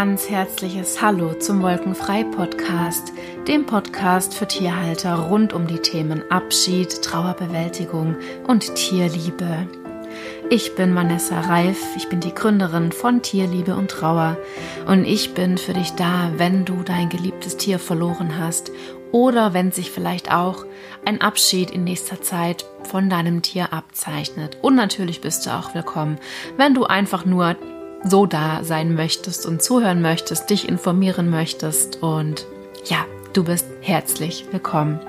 ganz herzliches Hallo zum Wolkenfrei Podcast, dem Podcast für Tierhalter rund um die Themen Abschied, Trauerbewältigung und Tierliebe. Ich bin Vanessa Reif, ich bin die Gründerin von Tierliebe und Trauer und ich bin für dich da, wenn du dein geliebtes Tier verloren hast oder wenn sich vielleicht auch ein Abschied in nächster Zeit von deinem Tier abzeichnet. Und natürlich bist du auch willkommen, wenn du einfach nur so da sein möchtest und zuhören möchtest, dich informieren möchtest und ja, du bist herzlich willkommen.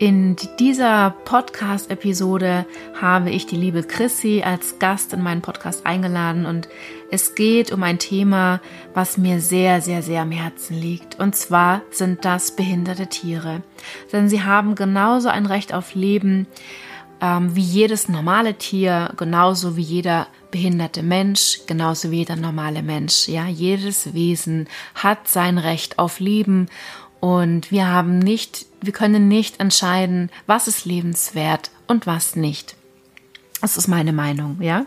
In dieser Podcast-Episode habe ich die liebe Chrissy als Gast in meinen Podcast eingeladen und es geht um ein Thema, was mir sehr, sehr, sehr am Herzen liegt. Und zwar sind das behinderte Tiere. Denn sie haben genauso ein Recht auf Leben ähm, wie jedes normale Tier, genauso wie jeder behinderte Mensch, genauso wie jeder normale Mensch. Ja, jedes Wesen hat sein Recht auf Leben und wir haben nicht, wir können nicht entscheiden, was ist lebenswert und was nicht. Das ist meine Meinung, ja.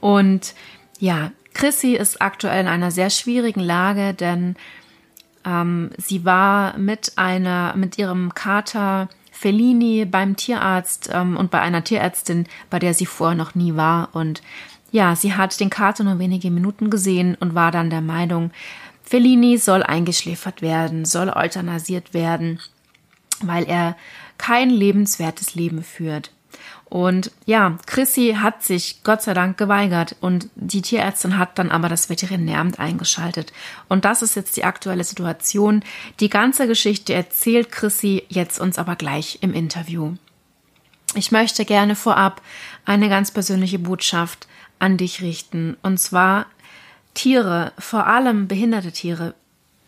Und ja, Chrissy ist aktuell in einer sehr schwierigen Lage, denn ähm, sie war mit einer, mit ihrem Kater Fellini beim Tierarzt ähm, und bei einer Tierärztin, bei der sie vorher noch nie war. Und ja, sie hat den Kater nur wenige Minuten gesehen und war dann der Meinung, Fellini soll eingeschläfert werden, soll euthanasiert werden, weil er kein lebenswertes Leben führt. Und ja, Chrissy hat sich Gott sei Dank geweigert und die Tierärztin hat dann aber das Veterinäramt eingeschaltet. Und das ist jetzt die aktuelle Situation. Die ganze Geschichte erzählt Chrissy jetzt uns aber gleich im Interview. Ich möchte gerne vorab eine ganz persönliche Botschaft an dich richten. Und zwar Tiere, vor allem behinderte Tiere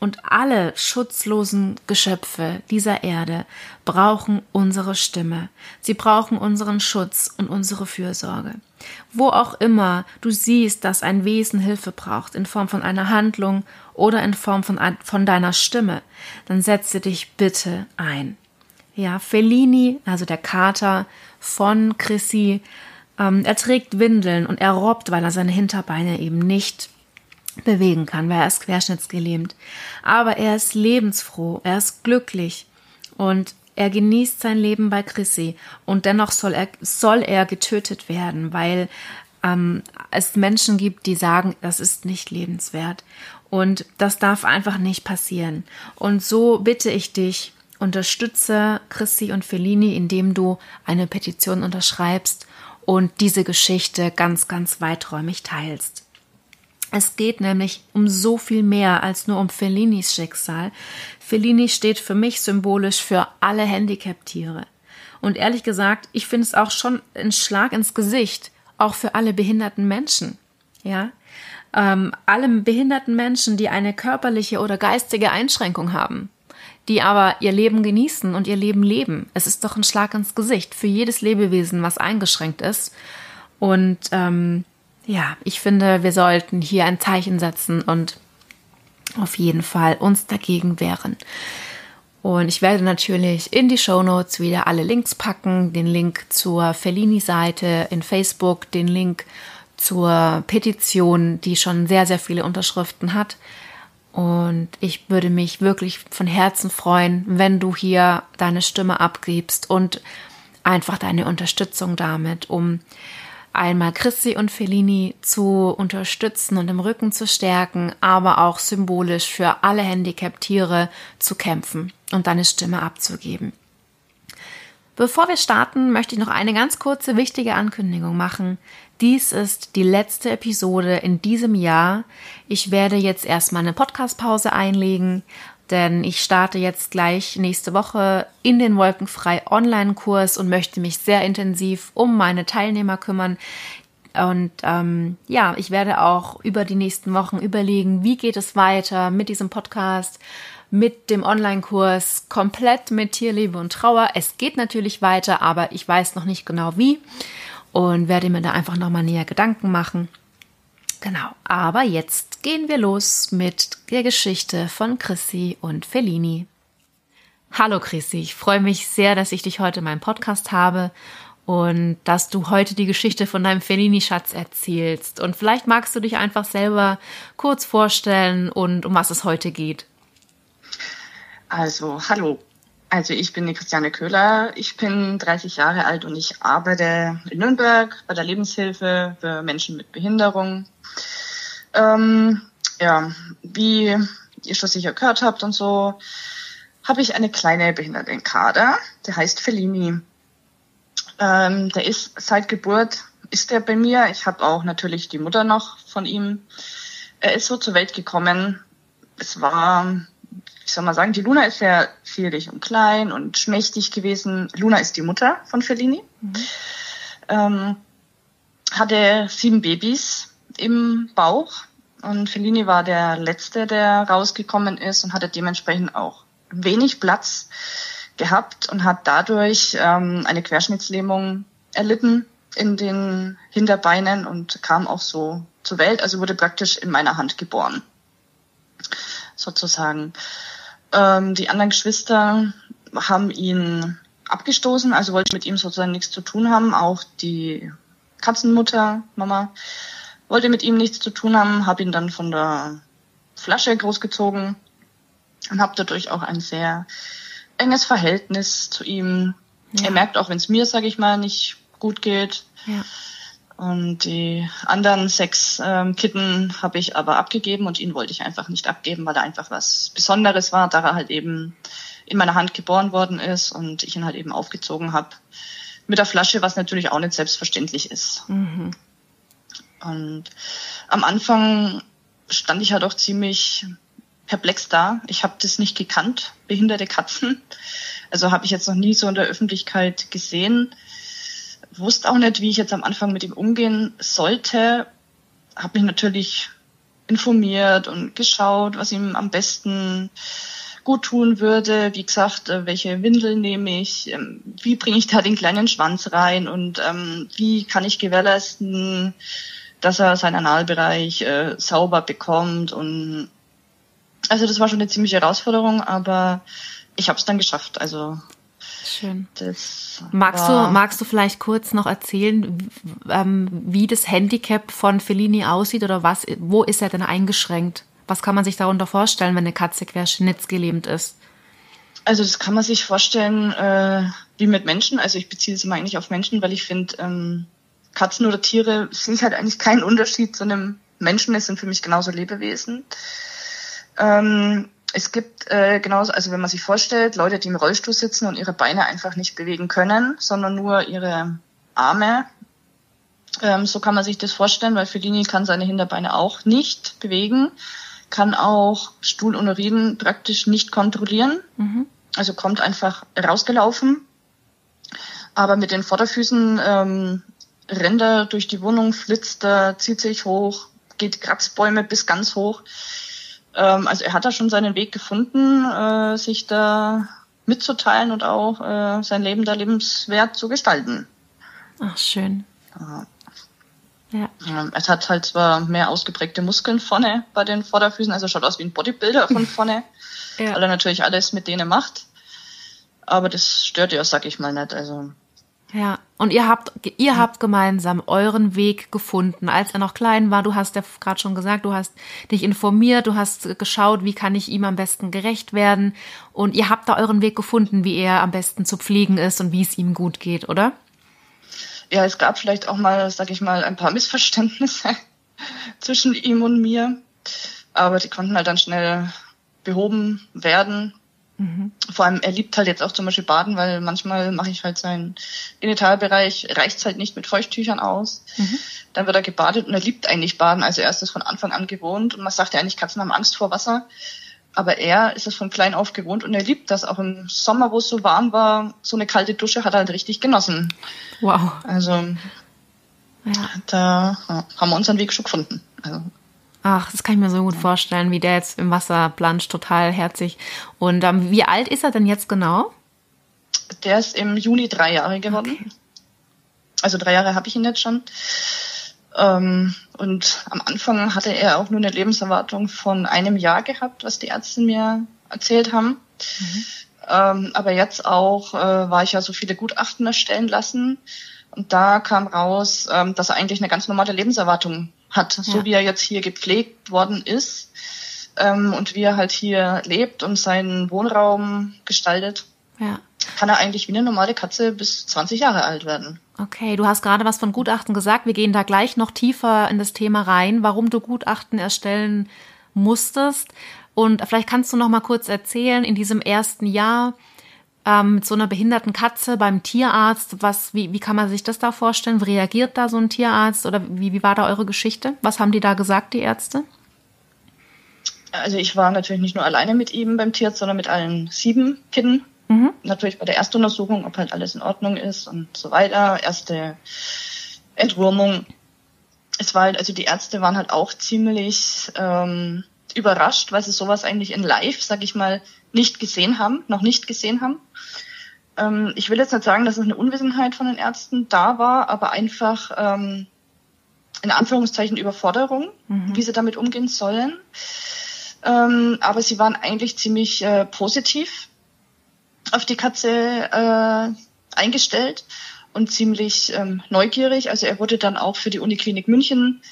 und alle schutzlosen Geschöpfe dieser Erde brauchen unsere Stimme. Sie brauchen unseren Schutz und unsere Fürsorge. Wo auch immer du siehst, dass ein Wesen Hilfe braucht, in Form von einer Handlung oder in Form von, von deiner Stimme, dann setze dich bitte ein. Ja, Fellini, also der Kater von Chrissy, ähm, er trägt Windeln und er robbt, weil er seine Hinterbeine eben nicht bewegen kann, weil er ist querschnittsgelähmt. Aber er ist lebensfroh, er ist glücklich und er genießt sein Leben bei Chrissy und dennoch soll er, soll er getötet werden, weil ähm, es Menschen gibt, die sagen, das ist nicht lebenswert. Und das darf einfach nicht passieren. Und so bitte ich dich, unterstütze Chrissy und Fellini, indem du eine Petition unterschreibst und diese Geschichte ganz, ganz weiträumig teilst. Es geht nämlich um so viel mehr als nur um Fellinis Schicksal. Fellini steht für mich symbolisch für alle Handicap-Tiere. Und ehrlich gesagt, ich finde es auch schon ein Schlag ins Gesicht, auch für alle behinderten Menschen. Ja, ähm, alle behinderten Menschen, die eine körperliche oder geistige Einschränkung haben, die aber ihr Leben genießen und ihr Leben leben. Es ist doch ein Schlag ins Gesicht für jedes Lebewesen, was eingeschränkt ist. Und ähm, ja, ich finde, wir sollten hier ein Zeichen setzen und auf jeden Fall uns dagegen wehren. Und ich werde natürlich in die Show Notes wieder alle Links packen, den Link zur Fellini-Seite in Facebook, den Link zur Petition, die schon sehr, sehr viele Unterschriften hat. Und ich würde mich wirklich von Herzen freuen, wenn du hier deine Stimme abgibst und einfach deine Unterstützung damit, um einmal Christi und Fellini zu unterstützen und im Rücken zu stärken, aber auch symbolisch für alle Handicap-Tiere zu kämpfen und deine Stimme abzugeben. Bevor wir starten, möchte ich noch eine ganz kurze wichtige Ankündigung machen. Dies ist die letzte Episode in diesem Jahr. Ich werde jetzt erstmal eine Podcast-Pause einlegen denn ich starte jetzt gleich nächste Woche in den Wolkenfrei Online-Kurs und möchte mich sehr intensiv um meine Teilnehmer kümmern. Und ähm, ja, ich werde auch über die nächsten Wochen überlegen, wie geht es weiter mit diesem Podcast, mit dem Online-Kurs, komplett mit Tierliebe und Trauer. Es geht natürlich weiter, aber ich weiß noch nicht genau wie und werde mir da einfach nochmal näher Gedanken machen. Genau, aber jetzt gehen wir los mit der Geschichte von Chrissy und Fellini. Hallo Chrissy, ich freue mich sehr, dass ich dich heute in meinem Podcast habe und dass du heute die Geschichte von deinem Fellini-Schatz erzählst. Und vielleicht magst du dich einfach selber kurz vorstellen und um was es heute geht. Also, hallo. Also ich bin die Christiane Köhler, ich bin 30 Jahre alt und ich arbeite in Nürnberg bei der Lebenshilfe für Menschen mit Behinderung. Ähm, ja, wie ihr schon sicher gehört habt und so, habe ich eine kleine Behindertenkader, der heißt Fellini. Ähm, der ist seit Geburt, ist er bei mir. Ich habe auch natürlich die Mutter noch von ihm. Er ist so zur Welt gekommen. Es war, wie soll man sagen, die Luna ist sehr zierlich und klein und schmächtig gewesen. Luna ist die Mutter von Fellini. Mhm. Ähm, hatte sieben Babys im Bauch und Fellini war der letzte, der rausgekommen ist und hatte dementsprechend auch wenig Platz gehabt und hat dadurch ähm, eine Querschnittslähmung erlitten in den Hinterbeinen und kam auch so zur Welt, also wurde praktisch in meiner Hand geboren, sozusagen. Ähm, die anderen Geschwister haben ihn abgestoßen, also wollten mit ihm sozusagen nichts zu tun haben. Auch die Katzenmutter, Mama, wollte mit ihm nichts zu tun haben, habe ihn dann von der Flasche großgezogen und habe dadurch auch ein sehr enges Verhältnis zu ihm. Ja. Er merkt auch, wenn es mir, sage ich mal, nicht gut geht. Ja. Und die anderen sechs ähm, Kitten habe ich aber abgegeben und ihn wollte ich einfach nicht abgeben, weil er einfach was Besonderes war, da er halt eben in meiner Hand geboren worden ist und ich ihn halt eben aufgezogen habe mit der Flasche, was natürlich auch nicht selbstverständlich ist. Mhm. Und am Anfang stand ich halt auch ziemlich perplex da. Ich habe das nicht gekannt, behinderte Katzen. Also habe ich jetzt noch nie so in der Öffentlichkeit gesehen. Wusste auch nicht, wie ich jetzt am Anfang mit ihm umgehen sollte. Habe mich natürlich informiert und geschaut, was ihm am besten gut tun würde. Wie gesagt, äh, welche Windel nehme ich? Ähm, wie bringe ich da den kleinen Schwanz rein? Und ähm, wie kann ich gewährleisten, dass er seinen Analbereich äh, sauber bekommt und also das war schon eine ziemliche Herausforderung, aber ich habe es dann geschafft. Also Schön. magst du magst du vielleicht kurz noch erzählen, ähm, wie das Handicap von Fellini aussieht oder was? Wo ist er denn eingeschränkt? Was kann man sich darunter vorstellen, wenn eine Katze querschnittsgelähmt ist? Also das kann man sich vorstellen äh, wie mit Menschen. Also ich beziehe es immer eigentlich auf Menschen, weil ich finde, ähm, Katzen oder Tiere sehe ich halt eigentlich keinen Unterschied zu einem Menschen. Es sind für mich genauso Lebewesen. Ähm, es gibt äh, genauso, also wenn man sich vorstellt, Leute, die im Rollstuhl sitzen und ihre Beine einfach nicht bewegen können, sondern nur ihre Arme. Ähm, so kann man sich das vorstellen, weil Fellini kann seine Hinterbeine auch nicht bewegen, kann auch Stuhl und Urin praktisch nicht kontrollieren. Mhm. Also kommt einfach rausgelaufen. Aber mit den Vorderfüßen ähm, rennt er durch die Wohnung, flitzt er, zieht sich hoch, geht Kratzbäume bis ganz hoch. Ähm, also er hat da schon seinen Weg gefunden, äh, sich da mitzuteilen und auch äh, sein Leben da lebenswert zu gestalten. Ach, schön. Ja. Ja. Ähm, es hat halt zwar mehr ausgeprägte Muskeln vorne bei den Vorderfüßen, also schaut aus wie ein Bodybuilder von vorne, ja. weil er natürlich alles mit denen macht. Aber das stört ja, sag ich mal, nicht. Also ja, und ihr habt, ihr habt gemeinsam euren Weg gefunden, als er noch klein war. Du hast ja gerade schon gesagt, du hast dich informiert, du hast geschaut, wie kann ich ihm am besten gerecht werden. Und ihr habt da euren Weg gefunden, wie er am besten zu pflegen ist und wie es ihm gut geht, oder? Ja, es gab vielleicht auch mal, sag ich mal, ein paar Missverständnisse zwischen ihm und mir. Aber die konnten halt dann schnell behoben werden. Mhm. Vor allem, er liebt halt jetzt auch zum Beispiel Baden, weil manchmal mache ich halt seinen Genitalbereich, reicht halt nicht mit Feuchttüchern aus. Mhm. Dann wird er gebadet und er liebt eigentlich Baden. Also er ist das von Anfang an gewohnt und man sagt ja eigentlich, Katzen haben Angst vor Wasser. Aber er ist es von klein auf gewohnt und er liebt das. Auch im Sommer, wo es so warm war, so eine kalte Dusche hat er halt richtig genossen. Wow. Also ja. da haben wir unseren Weg schon gefunden. Also Ach, das kann ich mir so gut vorstellen, wie der jetzt im Wasser planscht, total herzig. Und ähm, wie alt ist er denn jetzt genau? Der ist im Juni drei Jahre geworden. Okay. Also drei Jahre habe ich ihn jetzt schon. Ähm, und am Anfang hatte er auch nur eine Lebenserwartung von einem Jahr gehabt, was die Ärzte mir erzählt haben. Mhm. Ähm, aber jetzt auch äh, war ich ja so viele Gutachten erstellen lassen. Und da kam raus, ähm, dass er eigentlich eine ganz normale Lebenserwartung hat, ja. so wie er jetzt hier gepflegt worden ist ähm, und wie er halt hier lebt und seinen Wohnraum gestaltet. Ja. Kann er eigentlich wie eine normale Katze bis 20 Jahre alt werden. Okay, du hast gerade was von Gutachten gesagt. Wir gehen da gleich noch tiefer in das Thema rein, warum du Gutachten erstellen musstest. Und vielleicht kannst du noch mal kurz erzählen, in diesem ersten Jahr ähm, mit so einer behinderten Katze beim Tierarzt, was, wie, wie kann man sich das da vorstellen? Wie reagiert da so ein Tierarzt oder wie, wie war da eure Geschichte? Was haben die da gesagt, die Ärzte? Also ich war natürlich nicht nur alleine mit ihm beim Tierarzt, sondern mit allen sieben Kindern. Mhm. Natürlich bei der Erstuntersuchung, ob halt alles in Ordnung ist und so weiter. Erste Entwurmung. Es war halt, also die Ärzte waren halt auch ziemlich ähm, überrascht, weil sie sowas eigentlich in live, sag ich mal, nicht gesehen haben, noch nicht gesehen haben. Ähm, ich will jetzt nicht sagen, dass es eine Unwissenheit von den Ärzten da war, aber einfach ähm, in Anführungszeichen Überforderung, mhm. wie sie damit umgehen sollen. Ähm, aber sie waren eigentlich ziemlich äh, positiv auf die Katze äh, eingestellt und ziemlich ähm, neugierig. Also er wurde dann auch für die Uniklinik München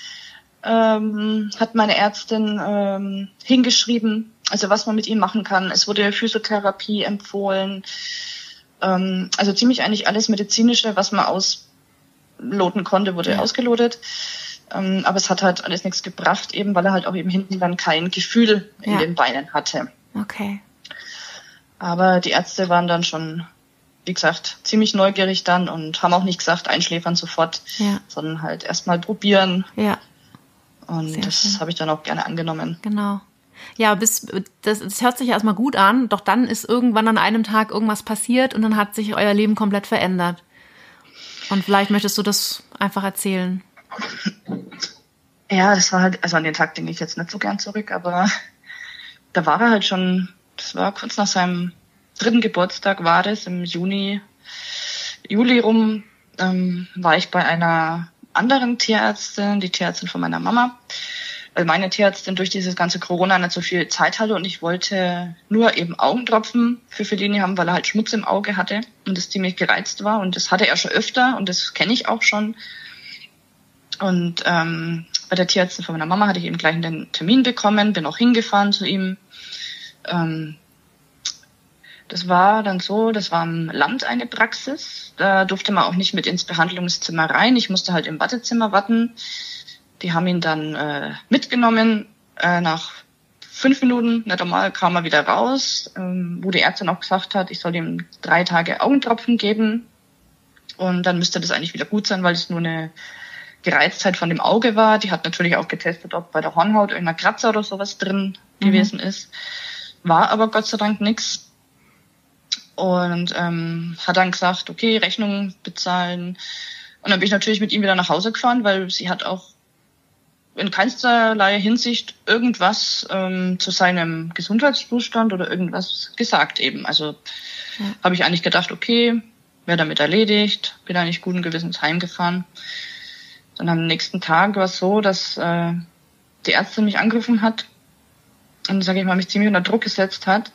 ähm, hat meine Ärztin ähm, hingeschrieben, also was man mit ihm machen kann. Es wurde Physiotherapie empfohlen. Ähm, also ziemlich eigentlich alles Medizinische, was man ausloten konnte, wurde ja. ausgelotet. Ähm, aber es hat halt alles nichts gebracht, eben weil er halt auch eben hinten dann kein Gefühl in ja. den Beinen hatte. Okay. Aber die Ärzte waren dann schon, wie gesagt, ziemlich neugierig dann und haben auch nicht gesagt, einschläfern sofort, ja. sondern halt erstmal probieren. Ja. Und Sehr das habe ich dann auch gerne angenommen. Genau. Ja, bis das, das hört sich erstmal gut an, doch dann ist irgendwann an einem Tag irgendwas passiert und dann hat sich euer Leben komplett verändert. Und vielleicht möchtest du das einfach erzählen. Ja, das war halt, also an den Tag denke ich jetzt nicht so gern zurück, aber da war er halt schon, das war kurz nach seinem dritten Geburtstag war das, im Juni, Juli rum, ähm, war ich bei einer anderen Tierärztin, die Tierärztin von meiner Mama, weil meine Tierärztin durch dieses ganze Corona nicht so viel Zeit hatte und ich wollte nur eben Augentropfen für Felini haben, weil er halt Schmutz im Auge hatte und das ziemlich gereizt war und das hatte er schon öfter und das kenne ich auch schon. Und ähm, bei der Tierärztin von meiner Mama hatte ich eben gleich einen Termin bekommen, bin auch hingefahren zu ihm. Ähm, das war dann so, das war im Land eine Praxis. Da durfte man auch nicht mit ins Behandlungszimmer rein. Ich musste halt im Wartezimmer warten. Die haben ihn dann äh, mitgenommen. Äh, nach fünf Minuten, nicht einmal, kam er wieder raus, ähm, wo die Ärztin auch gesagt hat, ich soll ihm drei Tage Augentropfen geben. Und dann müsste das eigentlich wieder gut sein, weil es nur eine Gereiztheit von dem Auge war. Die hat natürlich auch getestet, ob bei der Hornhaut irgendein Kratzer oder sowas drin mhm. gewesen ist. War aber Gott sei Dank nichts und ähm, hat dann gesagt, okay, Rechnung bezahlen. Und dann bin ich natürlich mit ihm wieder nach Hause gefahren, weil sie hat auch in keinsterlei Hinsicht irgendwas ähm, zu seinem Gesundheitszustand oder irgendwas gesagt eben. Also ja. habe ich eigentlich gedacht, okay, wäre damit erledigt, bin eigentlich guten Gewissens heimgefahren. Dann am nächsten Tag war es so, dass äh, die Ärztin mich angerufen hat und, sage ich mal, mich ziemlich unter Druck gesetzt hat,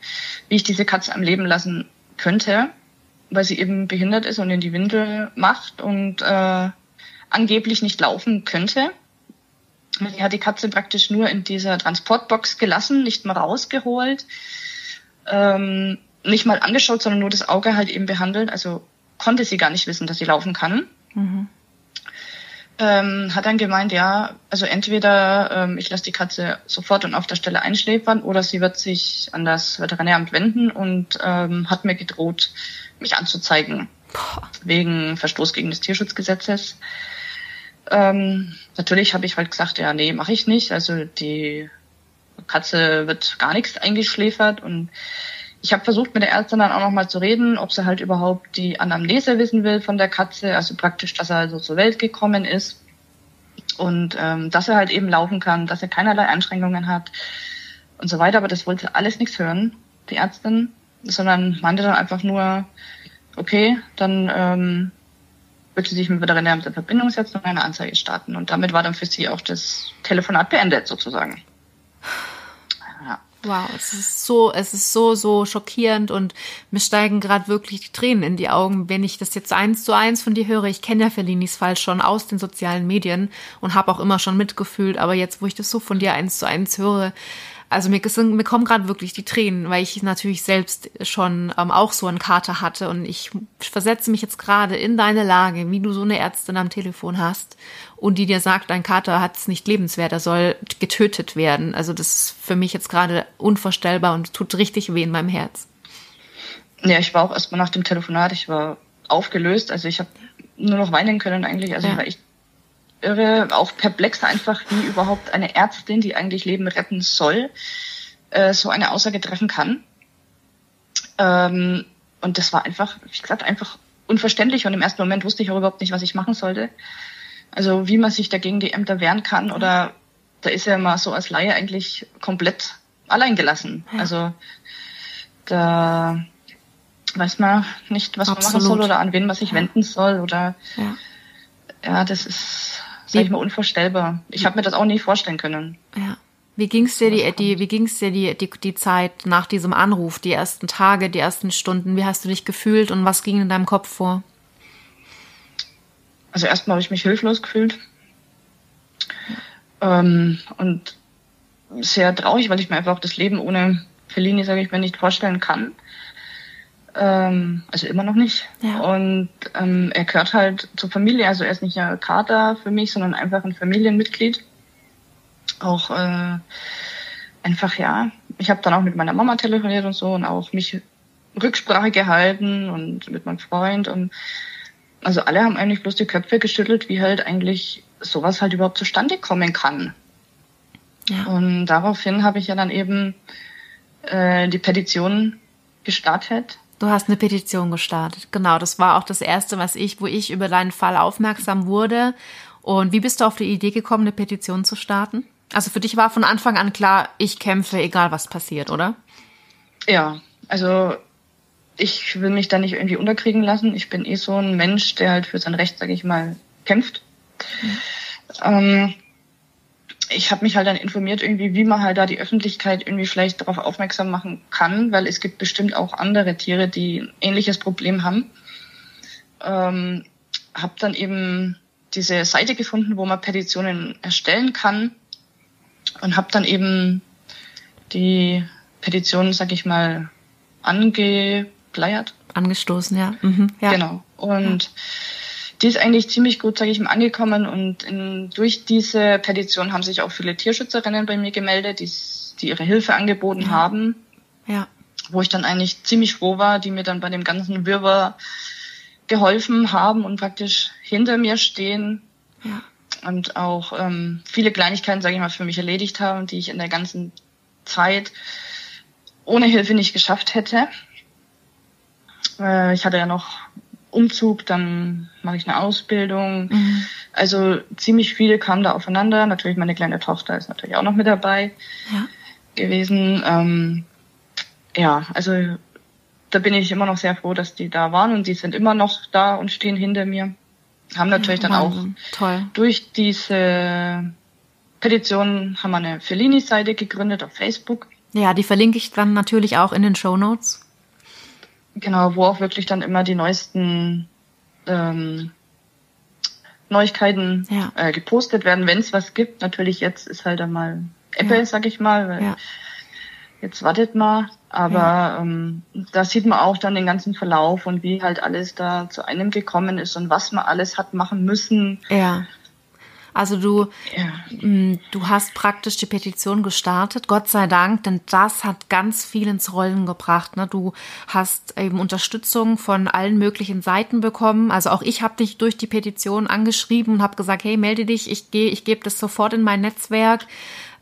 wie ich diese Katze am Leben lassen könnte, weil sie eben behindert ist und in die Windel macht und äh, angeblich nicht laufen könnte. Sie hat die Katze praktisch nur in dieser Transportbox gelassen, nicht mal rausgeholt, ähm, nicht mal angeschaut, sondern nur das Auge halt eben behandelt. Also konnte sie gar nicht wissen, dass sie laufen kann. Mhm ähm, hat dann gemeint, ja, also entweder ähm, ich lasse die Katze sofort und auf der Stelle einschläfern oder sie wird sich an das Veterinäramt wenden und ähm, hat mir gedroht, mich anzuzeigen wegen Verstoß gegen das Tierschutzgesetzes. Ähm, natürlich habe ich halt gesagt, ja, nee, mache ich nicht. Also die Katze wird gar nichts eingeschläfert und ich habe versucht, mit der Ärztin dann auch nochmal zu reden, ob sie halt überhaupt die Anamnese wissen will von der Katze, also praktisch, dass er also zur Welt gekommen ist und ähm, dass er halt eben laufen kann, dass er keinerlei Einschränkungen hat und so weiter. Aber das wollte alles nichts hören, die Ärztin, sondern meinte dann einfach nur, okay, dann ähm, wird sie sich mit Veterinäramt in Verbindung setzen und eine Anzeige starten. Und damit war dann für sie auch das Telefonat beendet sozusagen. Wow, es ist so, es ist so, so schockierend und mir steigen gerade wirklich die Tränen in die Augen, wenn ich das jetzt eins zu eins von dir höre. Ich kenne ja Fellinis Fall schon aus den sozialen Medien und habe auch immer schon mitgefühlt, aber jetzt, wo ich das so von dir eins zu eins höre, also mir, mir kommen gerade wirklich die Tränen, weil ich natürlich selbst schon ähm, auch so einen Kater hatte und ich versetze mich jetzt gerade in deine Lage, wie du so eine Ärztin am Telefon hast und die dir sagt, dein Kater hat es nicht lebenswert, er soll getötet werden. Also das ist für mich jetzt gerade unvorstellbar und tut richtig weh in meinem Herz. Ja, ich war auch erstmal nach dem Telefonat, ich war aufgelöst, also ich habe nur noch weinen können eigentlich, also ja. ich war echt irre, auch perplex einfach, wie überhaupt eine Ärztin, die eigentlich Leben retten soll, äh, so eine Aussage treffen kann. Ähm, und das war einfach, wie gesagt, einfach unverständlich und im ersten Moment wusste ich auch überhaupt nicht, was ich machen sollte. Also wie man sich dagegen die Ämter wehren kann oder da ist ja mal so als Laie eigentlich komplett allein gelassen. Ja. Also da weiß man nicht, was Absolut. man machen soll oder an wen man sich ja. wenden soll oder ja, ja das ist sag ich mal, unvorstellbar. Ich habe mir das auch nie vorstellen können. Ja. Wie ging's dir die, die wie ging's dir die, die, die Zeit nach diesem Anruf, die ersten Tage, die ersten Stunden? Wie hast du dich gefühlt und was ging in deinem Kopf vor? Also erstmal habe ich mich hilflos gefühlt. Ähm, und sehr traurig, weil ich mir einfach auch das Leben ohne Fellini, sage ich mir, nicht vorstellen kann. Ähm, also immer noch nicht. Ja. Und ähm, er gehört halt zur Familie. Also er ist nicht ein Kater für mich, sondern einfach ein Familienmitglied. Auch äh, einfach, ja. Ich habe dann auch mit meiner Mama telefoniert und so und auch mich Rücksprache gehalten und mit meinem Freund. Und also alle haben eigentlich bloß die Köpfe geschüttelt, wie halt eigentlich sowas halt überhaupt zustande kommen kann. Ja. Und daraufhin habe ich ja dann eben äh, die Petition gestartet Du hast eine Petition gestartet. Genau, das war auch das erste, was ich, wo ich über deinen Fall aufmerksam wurde. Und wie bist du auf die Idee gekommen, eine Petition zu starten? Also für dich war von Anfang an klar, ich kämpfe, egal was passiert, oder? Ja, also ich will mich da nicht irgendwie unterkriegen lassen. Ich bin eh so ein Mensch, der halt für sein Recht, sage ich mal, kämpft. Mhm. Ähm, ich habe mich halt dann informiert, irgendwie, wie man halt da die Öffentlichkeit irgendwie vielleicht darauf aufmerksam machen kann, weil es gibt bestimmt auch andere Tiere, die ein ähnliches Problem haben. Ähm, habe dann eben diese Seite gefunden, wo man Petitionen erstellen kann und habe dann eben die Petition, sag ich mal, angepleiert. Angestoßen, ja. Mhm, ja. Genau. Und ja die ist eigentlich ziemlich gut, sage ich mal, angekommen und in, durch diese Petition haben sich auch viele Tierschützerinnen bei mir gemeldet, die, die ihre Hilfe angeboten ja. haben. Ja. Wo ich dann eigentlich ziemlich froh war, die mir dann bei dem ganzen Wirrwarr geholfen haben und praktisch hinter mir stehen. Ja. Und auch ähm, viele Kleinigkeiten, sage ich mal, für mich erledigt haben, die ich in der ganzen Zeit ohne Hilfe nicht geschafft hätte. Äh, ich hatte ja noch Umzug, dann mache ich eine Ausbildung. Mhm. Also ziemlich viel kam da aufeinander. Natürlich meine kleine Tochter ist natürlich auch noch mit dabei ja. gewesen. Ähm, ja, also da bin ich immer noch sehr froh, dass die da waren und die sind immer noch da und stehen hinter mir. Haben natürlich ja, dann auch Toll. durch diese Petition haben wir eine Fellini-Seite gegründet auf Facebook. Ja, die verlinke ich dann natürlich auch in den Show Notes. Genau, wo auch wirklich dann immer die neuesten ähm, Neuigkeiten ja. äh, gepostet werden, wenn es was gibt. Natürlich jetzt ist halt einmal Apple, ja. sag ich mal, weil ja. jetzt wartet mal. Aber ja. ähm, da sieht man auch dann den ganzen Verlauf und wie halt alles da zu einem gekommen ist und was man alles hat machen müssen. Ja. Also du, ja. Mm, du hast praktisch die Petition gestartet, Gott sei Dank, denn das hat ganz viel ins Rollen gebracht. Ne? Du hast eben Unterstützung von allen möglichen Seiten bekommen. Also auch ich habe dich durch die Petition angeschrieben und habe gesagt, hey, melde dich, ich gehe, ich gebe das sofort in mein Netzwerk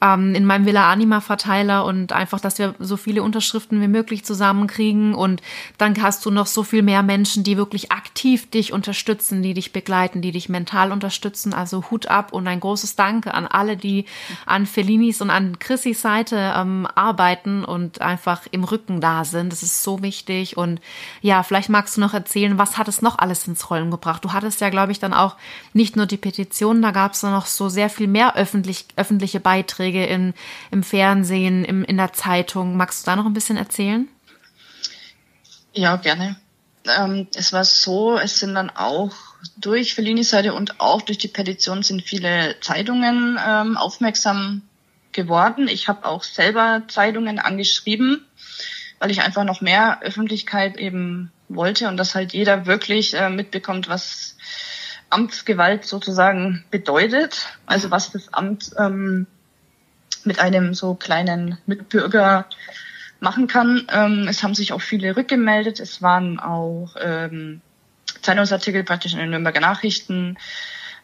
ähm, in meinem Villa Anima Verteiler und einfach, dass wir so viele Unterschriften wie möglich zusammenkriegen und dann hast du noch so viel mehr Menschen, die wirklich aktiv dich unterstützen, die dich begleiten, die dich mental unterstützen. Also Hut ab und ein großes Danke an alle, die an Fellinis und an Chrissys Seite ähm, arbeiten und einfach im Rücken da sind. Das ist so wichtig und ja, vielleicht magst du noch erzählen, was hat es noch alles ins Rollen gebracht? Du hattest ja, glaube ich, dann auch nicht nur die Petition, da gab es noch so sehr viel mehr öffentlich, öffentliche Beiträge Beiträge in, im Fernsehen, im, in der Zeitung. Magst du da noch ein bisschen erzählen? Ja, gerne. Ähm, es war so, es sind dann auch durch Fellinis Seite und auch durch die Petition sind viele Zeitungen ähm, aufmerksam geworden. Ich habe auch selber Zeitungen angeschrieben, weil ich einfach noch mehr Öffentlichkeit eben wollte und dass halt jeder wirklich äh, mitbekommt, was Amtsgewalt sozusagen bedeutet. Also was das Amt ähm, mit einem so kleinen Mitbürger machen kann. Ähm, es haben sich auch viele rückgemeldet. Es waren auch ähm, Zeitungsartikel praktisch in den Nürnberger Nachrichten.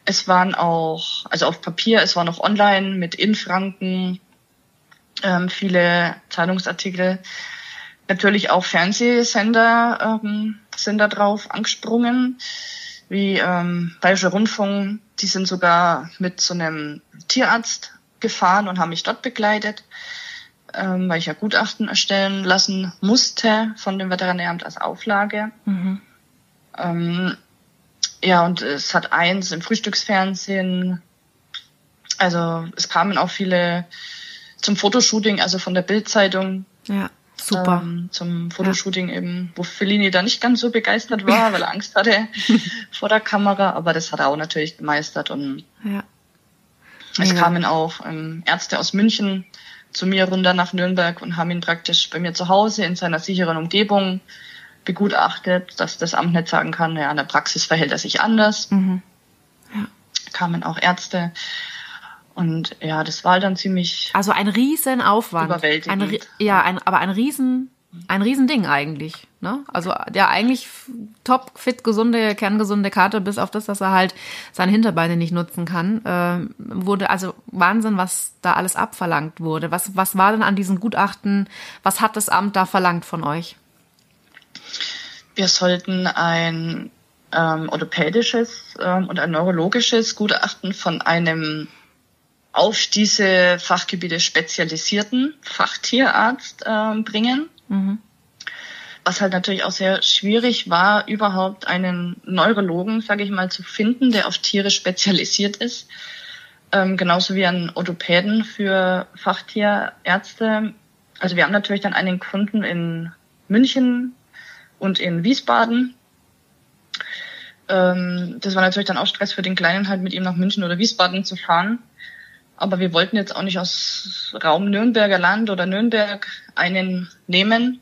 Es waren auch, also auf Papier, es war noch online mit Infranken, ähm, viele Zeitungsartikel. Natürlich auch Fernsehsender ähm, sind da drauf angesprungen, wie ähm, Bayerischer Rundfunk. Die sind sogar mit so einem Tierarzt gefahren und haben mich dort begleitet ähm, weil ich ja Gutachten erstellen lassen musste von dem Veterinäramt als Auflage. Mhm. Ähm, ja, und es hat eins im Frühstücksfernsehen. Also es kamen auch viele zum Fotoshooting, also von der Bildzeitung. Ja, super. Ähm, zum Fotoshooting ja. eben, wo Fellini da nicht ganz so begeistert war, weil er Angst hatte vor der Kamera, aber das hat er auch natürlich gemeistert und ja. Es kamen auch ähm, Ärzte aus München zu mir runter nach Nürnberg und haben ihn praktisch bei mir zu Hause in seiner sicheren Umgebung begutachtet, dass das Amt nicht sagen kann, ja, in der Praxis verhält er sich anders. Mhm. Ja. Kamen auch Ärzte. Und ja, das war dann ziemlich. Also ein Riesenaufwand. Überwältigend. Ein, ja, ein, aber ein Riesen, ein Riesending eigentlich. Ne? Also der eigentlich top, fit, gesunde, kerngesunde Karte, bis auf das, dass er halt seine Hinterbeine nicht nutzen kann, äh, wurde also Wahnsinn, was da alles abverlangt wurde. Was, was war denn an diesen Gutachten, was hat das Amt da verlangt von euch? Wir sollten ein ähm, orthopädisches ähm, und ein neurologisches Gutachten von einem auf diese Fachgebiete spezialisierten Fachtierarzt äh, bringen. Mhm. Was halt natürlich auch sehr schwierig war, überhaupt einen Neurologen, sage ich mal, zu finden, der auf Tiere spezialisiert ist. Ähm, genauso wie einen Orthopäden für Fachtierärzte. Also wir haben natürlich dann einen Kunden in München und in Wiesbaden. Ähm, das war natürlich dann auch Stress für den Kleinen, halt mit ihm nach München oder Wiesbaden zu fahren. Aber wir wollten jetzt auch nicht aus Raum Nürnberger Land oder Nürnberg einen nehmen,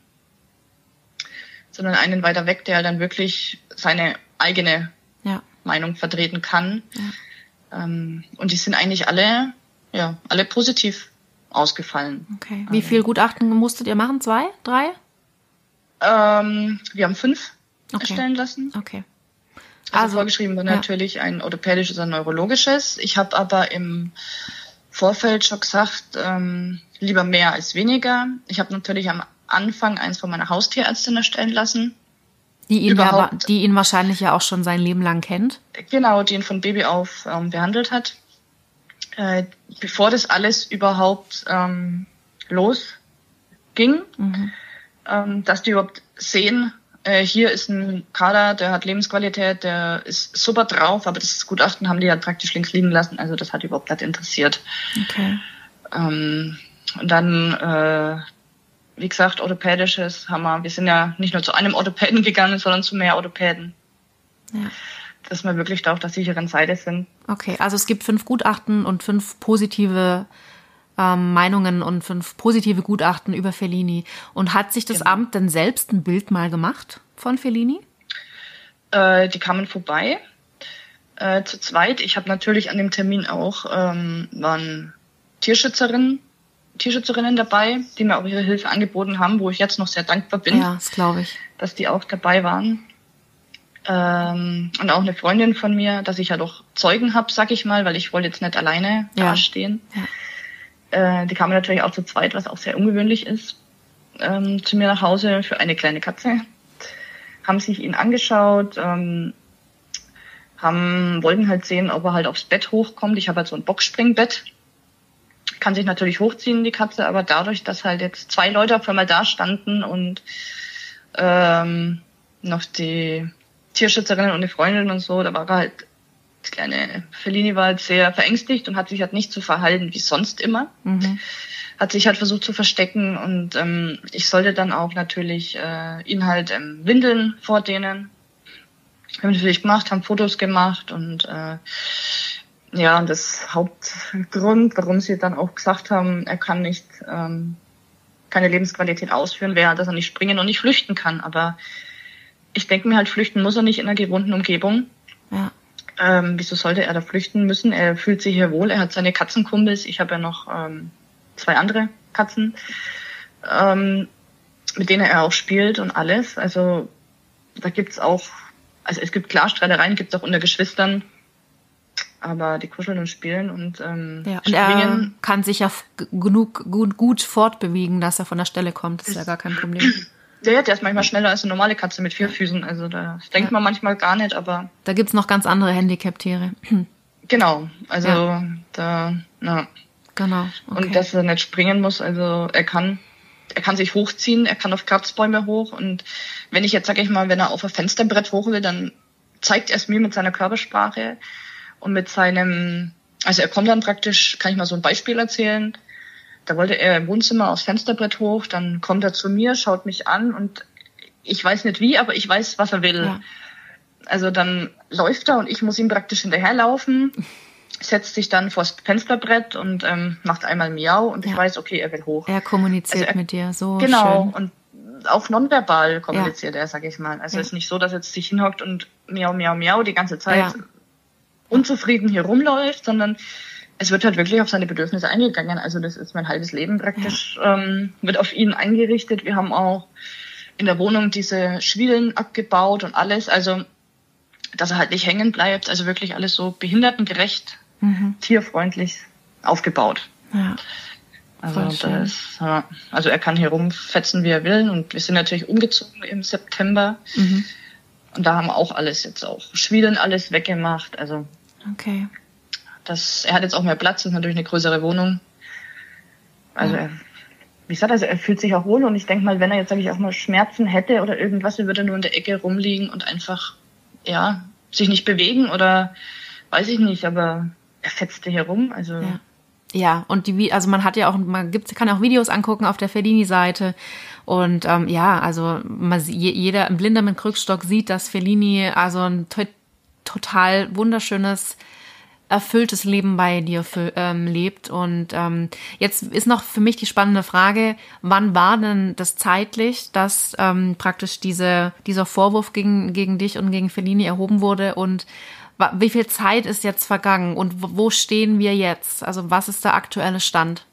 sondern einen weiter weg, der dann wirklich seine eigene ja. Meinung vertreten kann. Ja. Ähm, und die sind eigentlich alle, ja, alle positiv ausgefallen. Okay. Wie viel Gutachten musstet ihr machen? Zwei? Drei? Ähm, wir haben fünf okay. erstellen lassen. Okay. Also, also vorgeschrieben war ja. natürlich ein orthopädisches ein neurologisches. Ich habe aber im Vorfeld schon gesagt, ähm, lieber mehr als weniger. Ich habe natürlich am Anfang eins von meiner Haustierärztin erstellen lassen. Die ihn, ja, die ihn wahrscheinlich ja auch schon sein Leben lang kennt. Genau, die ihn von Baby auf ähm, behandelt hat. Äh, bevor das alles überhaupt ähm, losging, mhm. ähm, dass die überhaupt sehen, äh, hier ist ein Kader, der hat Lebensqualität, der ist super drauf, aber das Gutachten haben die halt praktisch links liegen lassen, also das hat überhaupt nicht interessiert. Okay. Ähm, und dann, äh, wie gesagt, orthopädisches haben wir, wir sind ja nicht nur zu einem Orthopäden gegangen, sondern zu mehr Orthopäden. Ja. Dass wir wirklich da auf der sicheren Seite sind. Okay, also es gibt fünf Gutachten und fünf positive ähm, Meinungen und fünf positive Gutachten über Fellini. Und hat sich das genau. Amt denn selbst ein Bild mal gemacht von Fellini? Äh, die kamen vorbei. Äh, zu zweit. Ich habe natürlich an dem Termin auch ähm, waren Tierschützerinnen, Tierschützerinnen dabei, die mir auch ihre Hilfe angeboten haben, wo ich jetzt noch sehr dankbar bin. Ja, das glaube ich. Dass die auch dabei waren. Ähm, und auch eine Freundin von mir, dass ich ja doch Zeugen habe, sag ich mal, weil ich wollte jetzt nicht alleine ja. dastehen. Ja. Äh, die kamen natürlich auch zu zweit, was auch sehr ungewöhnlich ist, ähm, zu mir nach Hause für eine kleine Katze. Haben sich ihn angeschaut, ähm, haben, wollten halt sehen, ob er halt aufs Bett hochkommt. Ich habe halt so ein Boxspringbett. Kann sich natürlich hochziehen, die Katze, aber dadurch, dass halt jetzt zwei Leute auf einmal da standen und ähm, noch die Tierschützerin und die Freundin und so, da war er halt Das kleine Fellini war halt sehr verängstigt und hat sich halt nicht so verhalten wie sonst immer. Mhm. Hat sich halt versucht zu verstecken und ähm, ich sollte dann auch natürlich äh, ihn halt ähm, Windeln vordehnen. Haben natürlich gemacht, haben Fotos gemacht und äh, ja, das Hauptgrund, warum sie dann auch gesagt haben, er kann nicht ähm, keine Lebensqualität ausführen, wäre, dass er nicht springen und nicht flüchten kann. Aber ich denke mir halt, flüchten muss er nicht in einer gewohnten Umgebung. Ähm, wieso sollte er da flüchten müssen? Er fühlt sich hier wohl, er hat seine Katzenkumpels, ich habe ja noch ähm, zwei andere Katzen, ähm, mit denen er auch spielt und alles. Also da gibt's auch, also es gibt klar Streitereien, gibt's auch unter Geschwistern, aber die kuscheln und spielen und ähm, ja, und. Er kann sich ja genug gut, gut fortbewegen, dass er von der Stelle kommt. Das ist ja gar kein Problem. Der, der ist manchmal schneller als eine normale Katze mit vier Füßen. Also das denkt ja. man manchmal gar nicht, aber. Da gibt's noch ganz andere Handicap-Tiere. Genau, also ja. da, na. Genau. Okay. Und dass er nicht springen muss, also er kann, er kann sich hochziehen, er kann auf Kratzbäume hoch und wenn ich jetzt, sag ich mal, wenn er auf ein Fensterbrett hoch will, dann zeigt er es mir mit seiner Körpersprache und mit seinem, also er kommt dann praktisch, kann ich mal so ein Beispiel erzählen, da wollte er im Wohnzimmer aufs Fensterbrett hoch, dann kommt er zu mir, schaut mich an und ich weiß nicht wie, aber ich weiß, was er will. Ja. Also dann läuft er und ich muss ihm praktisch hinterherlaufen, setzt sich dann vors Fensterbrett und ähm, macht einmal Miau und ja. ich weiß, okay, er will hoch. Er kommuniziert also er, mit dir, so Genau, schön. und auch nonverbal kommuniziert ja. er, sag ich mal. Also es ist nicht so, dass er jetzt sich hinhockt und miau, miau, miau die ganze Zeit unzufrieden hier rumläuft, sondern es wird halt wirklich auf seine Bedürfnisse eingegangen. Also das ist mein halbes Leben praktisch, ja. ähm, wird auf ihn eingerichtet. Wir haben auch in der Wohnung diese Schwielen abgebaut und alles. Also, dass er halt nicht hängen bleibt. Also wirklich alles so behindertengerecht, mhm. tierfreundlich aufgebaut. Ja. Also, das, ja, also er kann hier rumfetzen, wie er will. Und wir sind natürlich umgezogen im September. Mhm. Und da haben wir auch alles jetzt auch Schwielen alles weggemacht. Also okay. Das, er hat jetzt auch mehr Platz, ist natürlich eine größere Wohnung. Also ja. er, wie gesagt, also er fühlt sich auch wohl und ich denke mal, wenn er jetzt, sage ich auch mal, Schmerzen hätte oder irgendwas, er würde nur in der Ecke rumliegen und einfach, ja, sich nicht bewegen oder weiß ich nicht, aber er fetzte hier rum, also. Ja. Ja, und die, also man hat ja auch, man gibt, kann auch Videos angucken auf der Fellini-Seite. Und ähm, ja, also man, jeder, ein Blinder mit Krückstock sieht, dass Fellini also ein total wunderschönes erfülltes Leben bei dir für, ähm, lebt. Und ähm, jetzt ist noch für mich die spannende Frage, wann war denn das zeitlich, dass ähm, praktisch diese, dieser Vorwurf gegen, gegen dich und gegen Fellini erhoben wurde und wie viel Zeit ist jetzt vergangen und wo stehen wir jetzt? Also was ist der aktuelle Stand?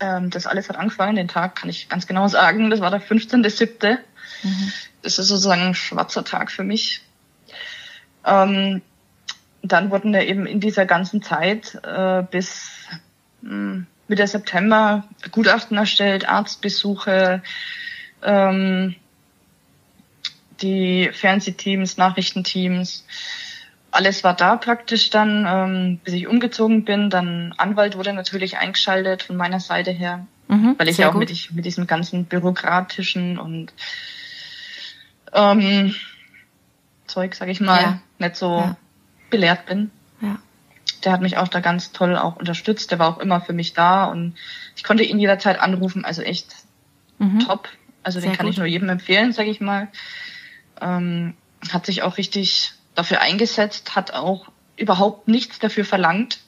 Ähm, das alles hat angefangen, den Tag kann ich ganz genau sagen, das war der 15.7. Mhm. Das ist sozusagen ein schwarzer Tag für mich. Ähm, dann wurden ja eben in dieser ganzen Zeit äh, bis mh, hm, Mitte September Gutachten erstellt, Arztbesuche, ähm, die Fernsehteams, Nachrichtenteams, alles war da praktisch dann, ähm, bis ich umgezogen bin. Dann Anwalt wurde natürlich eingeschaltet von meiner Seite her, mhm, weil ich ja auch mit, mit diesem ganzen bürokratischen und ähm, Zeug, sag ich mal, ja. nicht so ja belehrt bin. Ja. Der hat mich auch da ganz toll auch unterstützt. Der war auch immer für mich da und ich konnte ihn jederzeit anrufen. Also echt mhm. top. Also Sehr den kann gut. ich nur jedem empfehlen, sage ich mal. Ähm, hat sich auch richtig dafür eingesetzt, hat auch überhaupt nichts dafür verlangt.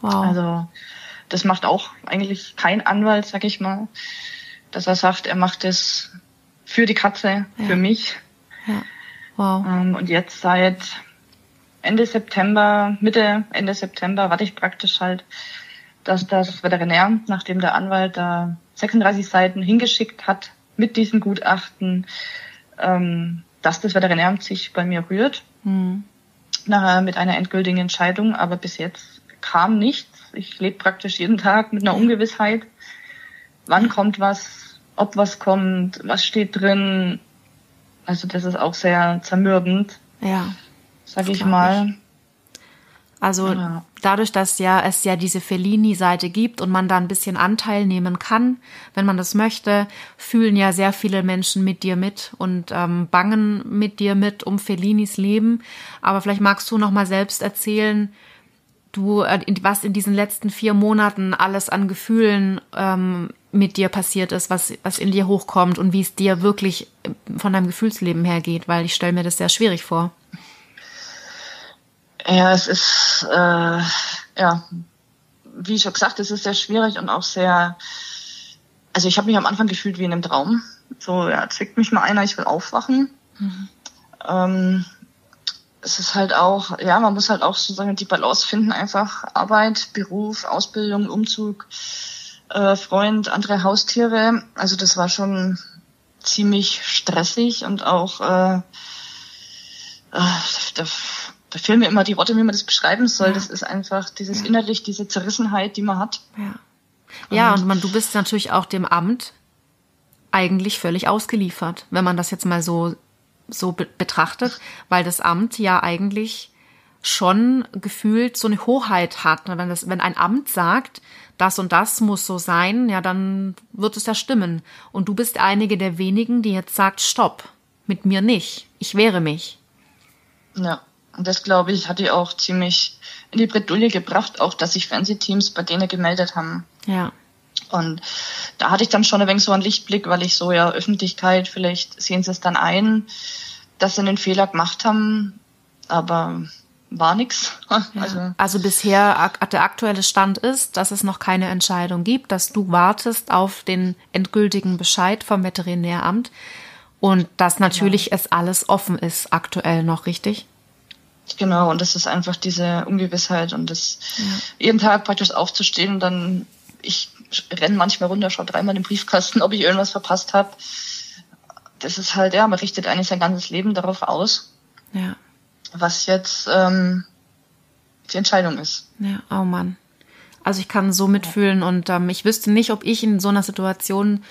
Wow. Also das macht auch eigentlich kein Anwalt, sag ich mal, dass er sagt, er macht es für die Katze, ja. für mich. Ja. Wow. Ähm, und jetzt seit Ende September, Mitte, Ende September warte ich praktisch halt, dass das Veterinäramt, nachdem der Anwalt da 36 Seiten hingeschickt hat mit diesem Gutachten, ähm, dass das Veterinäramt sich bei mir rührt. Mhm. Nachher mit einer endgültigen Entscheidung, aber bis jetzt kam nichts. Ich lebe praktisch jeden Tag mit einer Ungewissheit. Wann kommt was, ob was kommt, was steht drin. Also das ist auch sehr zermürbend. Ja sag ich mal. Also ja. dadurch, dass ja es ja diese Fellini-Seite gibt und man da ein bisschen Anteil nehmen kann, wenn man das möchte, fühlen ja sehr viele Menschen mit dir mit und ähm, bangen mit dir mit um Fellinis Leben. Aber vielleicht magst du noch mal selbst erzählen, du äh, was in diesen letzten vier Monaten alles an Gefühlen ähm, mit dir passiert ist, was was in dir hochkommt und wie es dir wirklich äh, von deinem Gefühlsleben her geht, weil ich stelle mir das sehr schwierig vor. Ja, es ist, äh, ja, wie schon gesagt, es ist sehr schwierig und auch sehr, also ich habe mich am Anfang gefühlt wie in einem Traum. So, ja, zwickt mich mal einer, ich will aufwachen. Mhm. Ähm, es ist halt auch, ja, man muss halt auch sozusagen die Balance finden, einfach Arbeit, Beruf, Ausbildung, Umzug, äh, Freund, andere Haustiere. Also das war schon ziemlich stressig und auch äh, äh, fehlen mir immer die Worte, wie man das beschreiben soll. Ja. Das ist einfach dieses ja. innerlich, diese Zerrissenheit, die man hat. Ja, ja und man, du bist natürlich auch dem Amt eigentlich völlig ausgeliefert, wenn man das jetzt mal so, so be betrachtet, weil das Amt ja eigentlich schon gefühlt so eine Hoheit hat. Wenn, das, wenn ein Amt sagt, das und das muss so sein, ja, dann wird es ja stimmen. Und du bist einige der wenigen, die jetzt sagt, stopp, mit mir nicht. Ich wehre mich. Ja. Und das, glaube ich, hat die auch ziemlich in die Bredouille gebracht, auch dass sich Fernsehteams bei denen gemeldet haben. Ja. Und da hatte ich dann schon ein wenig so einen Lichtblick, weil ich so, ja, Öffentlichkeit, vielleicht sehen sie es dann ein, dass sie einen Fehler gemacht haben, aber war nix. Also, also bisher der aktuelle Stand ist, dass es noch keine Entscheidung gibt, dass du wartest auf den endgültigen Bescheid vom Veterinäramt und dass natürlich ja. es alles offen ist aktuell noch, richtig? Genau, und das ist einfach diese Ungewissheit und das ja. jeden Tag praktisch aufzustehen und dann, ich renne manchmal runter, schaue dreimal im Briefkasten, ob ich irgendwas verpasst habe. Das ist halt, ja, man richtet eigentlich sein ganzes Leben darauf aus. Ja. Was jetzt ähm, die Entscheidung ist. Ja, oh Mann. Also ich kann so mitfühlen und ähm, ich wüsste nicht, ob ich in so einer Situation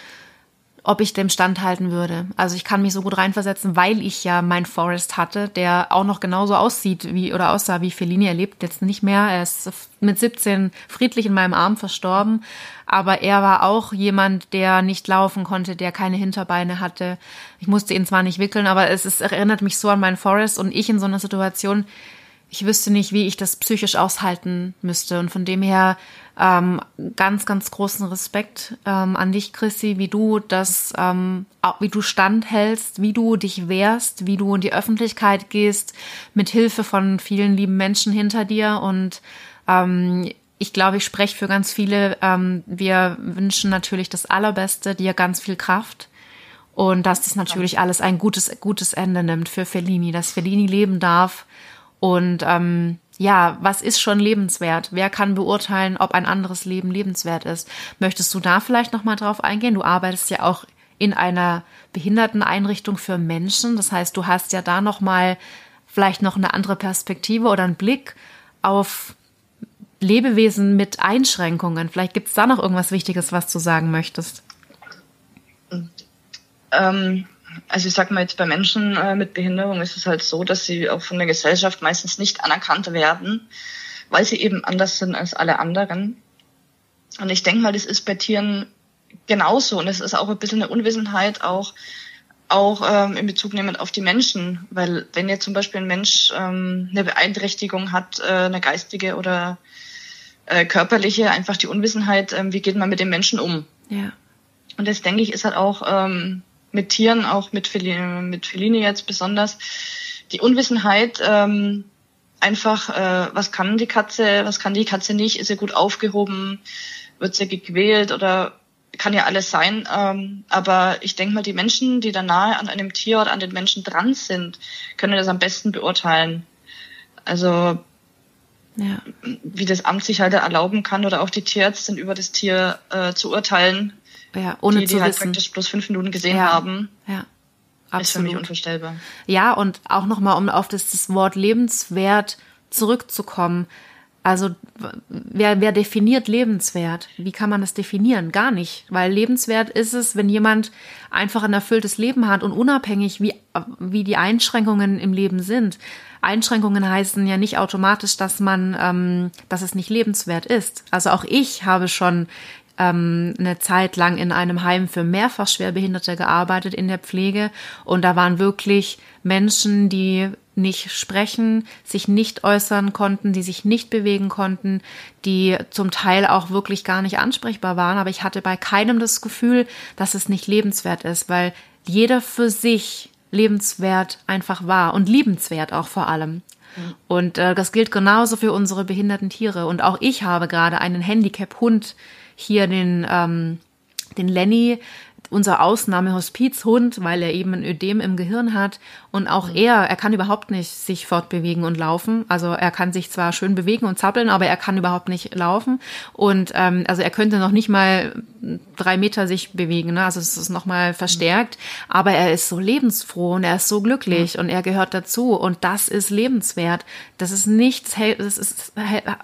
ob ich dem standhalten würde. Also ich kann mich so gut reinversetzen, weil ich ja mein Forest hatte, der auch noch genauso aussieht wie oder aussah wie Fellini. Er lebt jetzt nicht mehr. Er ist mit 17 friedlich in meinem Arm verstorben. Aber er war auch jemand, der nicht laufen konnte, der keine Hinterbeine hatte. Ich musste ihn zwar nicht wickeln, aber es ist, erinnert mich so an meinen Forest und ich in so einer Situation, ich wüsste nicht, wie ich das psychisch aushalten müsste. Und von dem her ähm, ganz, ganz großen Respekt ähm, an dich, Chrissy, wie du das, ähm, wie du standhältst, wie du dich wehrst, wie du in die Öffentlichkeit gehst, mit Hilfe von vielen lieben Menschen hinter dir. Und ähm, ich glaube, ich spreche für ganz viele. Ähm, wir wünschen natürlich das Allerbeste, dir ganz viel Kraft. Und dass das natürlich alles ein gutes, gutes Ende nimmt für Fellini, dass Fellini leben darf. Und ähm, ja, was ist schon lebenswert? Wer kann beurteilen, ob ein anderes Leben lebenswert ist? Möchtest du da vielleicht noch mal drauf eingehen? Du arbeitest ja auch in einer Behinderteneinrichtung für Menschen, das heißt, du hast ja da noch mal vielleicht noch eine andere Perspektive oder einen Blick auf Lebewesen mit Einschränkungen. Vielleicht gibt es da noch irgendwas Wichtiges, was du sagen möchtest. Ähm, also ich sag mal jetzt bei Menschen äh, mit Behinderung ist es halt so, dass sie auch von der Gesellschaft meistens nicht anerkannt werden, weil sie eben anders sind als alle anderen. Und ich denke mal, das ist bei Tieren genauso. Und es ist auch ein bisschen eine Unwissenheit auch, auch ähm, in Bezug nehmend auf die Menschen. Weil wenn jetzt zum Beispiel ein Mensch ähm, eine Beeinträchtigung hat, äh, eine geistige oder äh, körperliche, einfach die Unwissenheit, ähm, wie geht man mit dem Menschen um. Ja. Und das denke ich ist halt auch ähm, mit Tieren, auch mit Feline, mit Feline jetzt besonders, die Unwissenheit, ähm, einfach, äh, was kann die Katze, was kann die Katze nicht, ist sie gut aufgehoben, wird sie gequält oder kann ja alles sein. Ähm, aber ich denke mal, die Menschen, die da nahe an einem Tier oder an den Menschen dran sind, können das am besten beurteilen. Also ja. wie das Amt sich halt erlauben kann oder auch die Tierärztin über das Tier äh, zu urteilen, ja, ohne die, zu die halt wissen. praktisch bloß fünf Minuten gesehen ja. haben. Ja. Absolut. Ist für mich unvorstellbar. Ja, und auch nochmal, um auf das, das Wort lebenswert zurückzukommen. Also wer, wer definiert lebenswert? Wie kann man das definieren? Gar nicht, weil lebenswert ist es, wenn jemand einfach ein erfülltes Leben hat und unabhängig, wie, wie die Einschränkungen im Leben sind. Einschränkungen heißen ja nicht automatisch, dass man, ähm, dass es nicht lebenswert ist. Also auch ich habe schon ähm, eine Zeit lang in einem Heim für mehrfach Schwerbehinderte gearbeitet in der Pflege und da waren wirklich Menschen, die nicht sprechen, sich nicht äußern konnten, die sich nicht bewegen konnten, die zum Teil auch wirklich gar nicht ansprechbar waren. Aber ich hatte bei keinem das Gefühl, dass es nicht lebenswert ist, weil jeder für sich lebenswert einfach war und liebenswert auch vor allem. Und äh, das gilt genauso für unsere behinderten Tiere. Und auch ich habe gerade einen Handicap-Hund hier, den, ähm, den Lenny, unser Ausnahmehospizhund, weil er eben ein Ödem im Gehirn hat. Und auch mhm. er, er kann überhaupt nicht sich fortbewegen und laufen. Also er kann sich zwar schön bewegen und zappeln, aber er kann überhaupt nicht laufen. Und ähm, also er könnte noch nicht mal drei Meter sich bewegen. Ne? Also es ist nochmal verstärkt. Aber er ist so lebensfroh und er ist so glücklich mhm. und er gehört dazu. Und das ist lebenswert. Das ist nichts, das ist,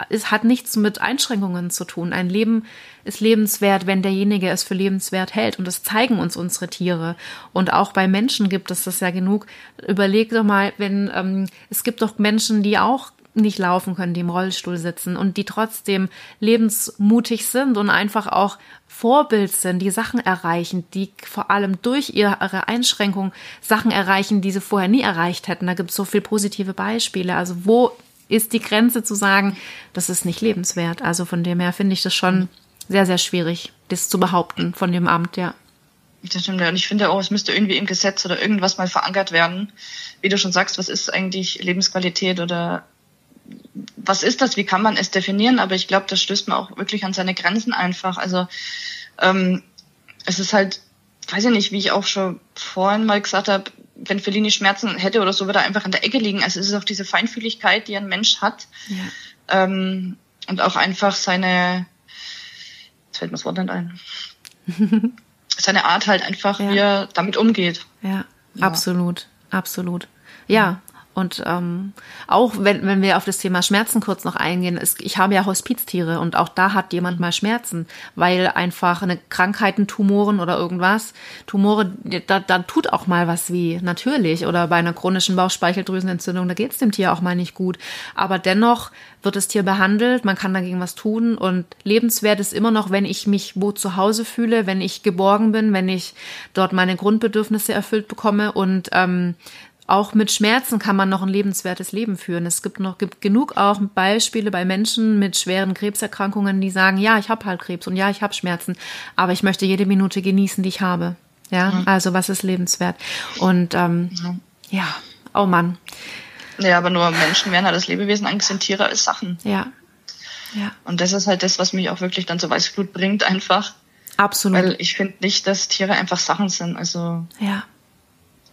es hat nichts mit Einschränkungen zu tun. Ein Leben ist lebenswert, wenn derjenige es für lebenswert hält. Und das zeigen uns unsere Tiere. Und auch bei Menschen gibt es das ja genug. Überleg doch mal, wenn ähm, es gibt doch Menschen, die auch nicht laufen können, die im Rollstuhl sitzen und die trotzdem lebensmutig sind und einfach auch Vorbild sind, die Sachen erreichen, die vor allem durch ihre Einschränkung Sachen erreichen, die sie vorher nie erreicht hätten. Da gibt es so viele positive Beispiele. Also wo ist die Grenze zu sagen, das ist nicht lebenswert? Also von dem her finde ich das schon sehr, sehr schwierig, das zu behaupten von dem Amt, ja. Das stimmt, ja. Und ich finde auch, es müsste irgendwie im Gesetz oder irgendwas mal verankert werden. Wie du schon sagst, was ist eigentlich Lebensqualität oder was ist das? Wie kann man es definieren? Aber ich glaube, das stößt man auch wirklich an seine Grenzen einfach. Also ähm, es ist halt, weiß ich nicht, wie ich auch schon vorhin mal gesagt habe, wenn Fellini Schmerzen hätte oder so, würde er einfach an der Ecke liegen. Also es ist auch diese Feinfühligkeit, die ein Mensch hat. Ja. Ähm, und auch einfach seine, jetzt fällt mir das Wort nicht ein. Seine Art halt einfach, ja. wie er damit umgeht. Ja, ja, absolut, absolut. Ja, und ähm, auch wenn, wenn wir auf das Thema Schmerzen kurz noch eingehen, ist, ich habe ja Hospiztiere und auch da hat jemand mal Schmerzen, weil einfach eine Krankheiten, Tumoren oder irgendwas, Tumore, da, da tut auch mal was weh, natürlich. Oder bei einer chronischen Bauchspeicheldrüsenentzündung, da geht es dem Tier auch mal nicht gut. Aber dennoch wird das Tier behandelt, man kann dagegen was tun und lebenswert ist immer noch, wenn ich mich wo zu Hause fühle, wenn ich geborgen bin, wenn ich dort meine Grundbedürfnisse erfüllt bekomme und ähm, auch mit Schmerzen kann man noch ein lebenswertes Leben führen. Es gibt noch gibt genug auch Beispiele bei Menschen mit schweren Krebserkrankungen, die sagen, ja, ich habe halt Krebs und ja, ich habe Schmerzen, aber ich möchte jede Minute genießen, die ich habe. Ja, mhm. also was ist lebenswert? Und ähm, mhm. ja, oh Mann. Ja, aber nur Menschen werden halt das Lebewesen angesehen, Tiere als Sachen. Ja. Ja. Und das ist halt das, was mich auch wirklich dann zu Weißblut bringt, einfach. Absolut. Weil ich finde nicht, dass Tiere einfach Sachen sind. Also. Ja.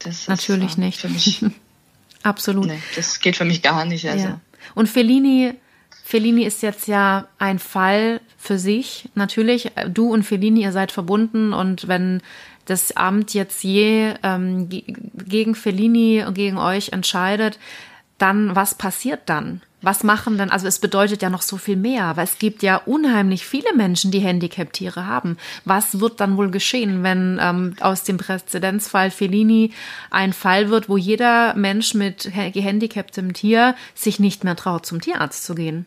Das Natürlich ist, äh, nicht. Für mich, Absolut. Nee, das geht für mich gar nicht. Also. Ja. Und Fellini, Fellini ist jetzt ja ein Fall für sich. Natürlich, du und Fellini, ihr seid verbunden und wenn das Amt jetzt je ähm, gegen Fellini und gegen euch entscheidet, dann was passiert dann? Was machen dann, also es bedeutet ja noch so viel mehr, weil es gibt ja unheimlich viele Menschen, die Handicap-Tiere haben. Was wird dann wohl geschehen, wenn ähm, aus dem Präzedenzfall Fellini ein Fall wird, wo jeder Mensch mit gehandicaptem Tier sich nicht mehr traut, zum Tierarzt zu gehen?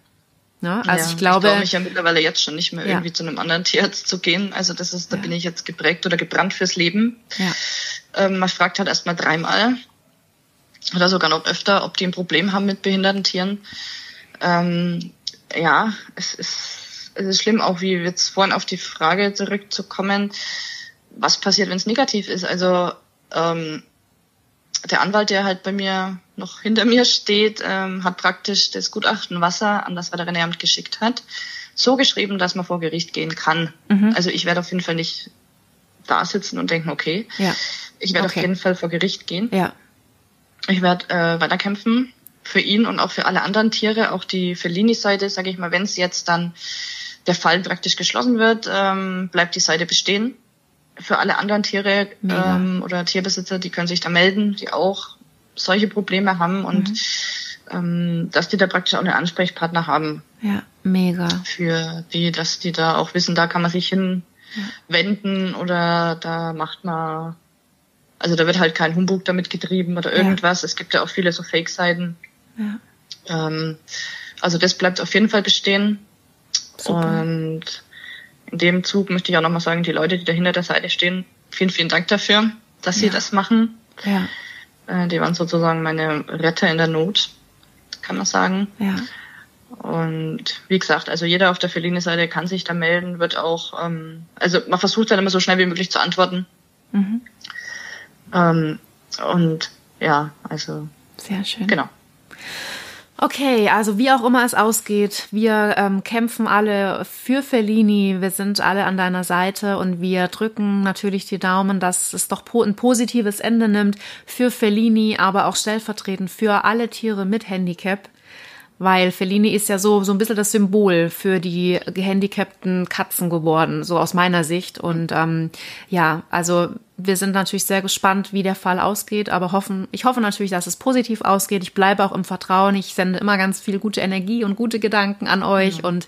Ne? Also ja, ich glaube. Ich traue mich ja mittlerweile jetzt schon nicht mehr ja. irgendwie zu einem anderen Tierarzt zu gehen. Also das ist, da ja. bin ich jetzt geprägt oder gebrannt fürs Leben. Ja. Ähm, man fragt halt erstmal dreimal oder sogar noch öfter, ob die ein Problem haben mit behinderten Tieren. Ähm, ja, es ist, es ist schlimm, auch wie jetzt vorhin auf die Frage zurückzukommen, was passiert, wenn es negativ ist. Also ähm, der Anwalt, der halt bei mir noch hinter mir steht, ähm, hat praktisch das Gutachten Wasser an das Veterinäramt geschickt hat, so geschrieben, dass man vor Gericht gehen kann. Mhm. Also ich werde auf jeden Fall nicht da sitzen und denken, okay, ja. ich werde okay. auf jeden Fall vor Gericht gehen. Ja. Ich werde äh, weiterkämpfen für ihn und auch für alle anderen Tiere, auch die Fellini-Seite, sage ich mal, wenn es jetzt dann der Fall praktisch geschlossen wird, ähm, bleibt die Seite bestehen. Für alle anderen Tiere ähm, oder Tierbesitzer, die können sich da melden, die auch solche Probleme haben und mhm. ähm, dass die da praktisch auch einen Ansprechpartner haben. Ja, mega. Für die, dass die da auch wissen, da kann man sich hinwenden ja. oder da macht man, also da wird halt kein Humbug damit getrieben oder irgendwas. Ja. Es gibt ja auch viele so Fake-Seiten. Ja. Ähm, also das bleibt auf jeden Fall bestehen. Super. Und in dem Zug möchte ich auch nochmal sagen, die Leute, die da hinter der Seite stehen, vielen, vielen Dank dafür, dass sie das machen. Ja. Äh, die waren sozusagen meine Retter in der Not, kann man sagen. Ja. Und wie gesagt, also jeder auf der Feline-Seite kann sich da melden, wird auch, ähm, also man versucht dann immer so schnell wie möglich zu antworten. Mhm. Ähm, und ja, also. Sehr schön. Genau. Okay, also wie auch immer es ausgeht, wir ähm, kämpfen alle für Fellini, wir sind alle an deiner Seite und wir drücken natürlich die Daumen, dass es doch ein positives Ende nimmt für Fellini, aber auch stellvertretend für alle Tiere mit Handicap weil Fellini ist ja so, so ein bisschen das Symbol für die gehandicapten Katzen geworden, so aus meiner Sicht. Und ähm, ja, also wir sind natürlich sehr gespannt, wie der Fall ausgeht, aber hoffen, ich hoffe natürlich, dass es positiv ausgeht. Ich bleibe auch im Vertrauen. Ich sende immer ganz viel gute Energie und gute Gedanken an euch. Ja. Und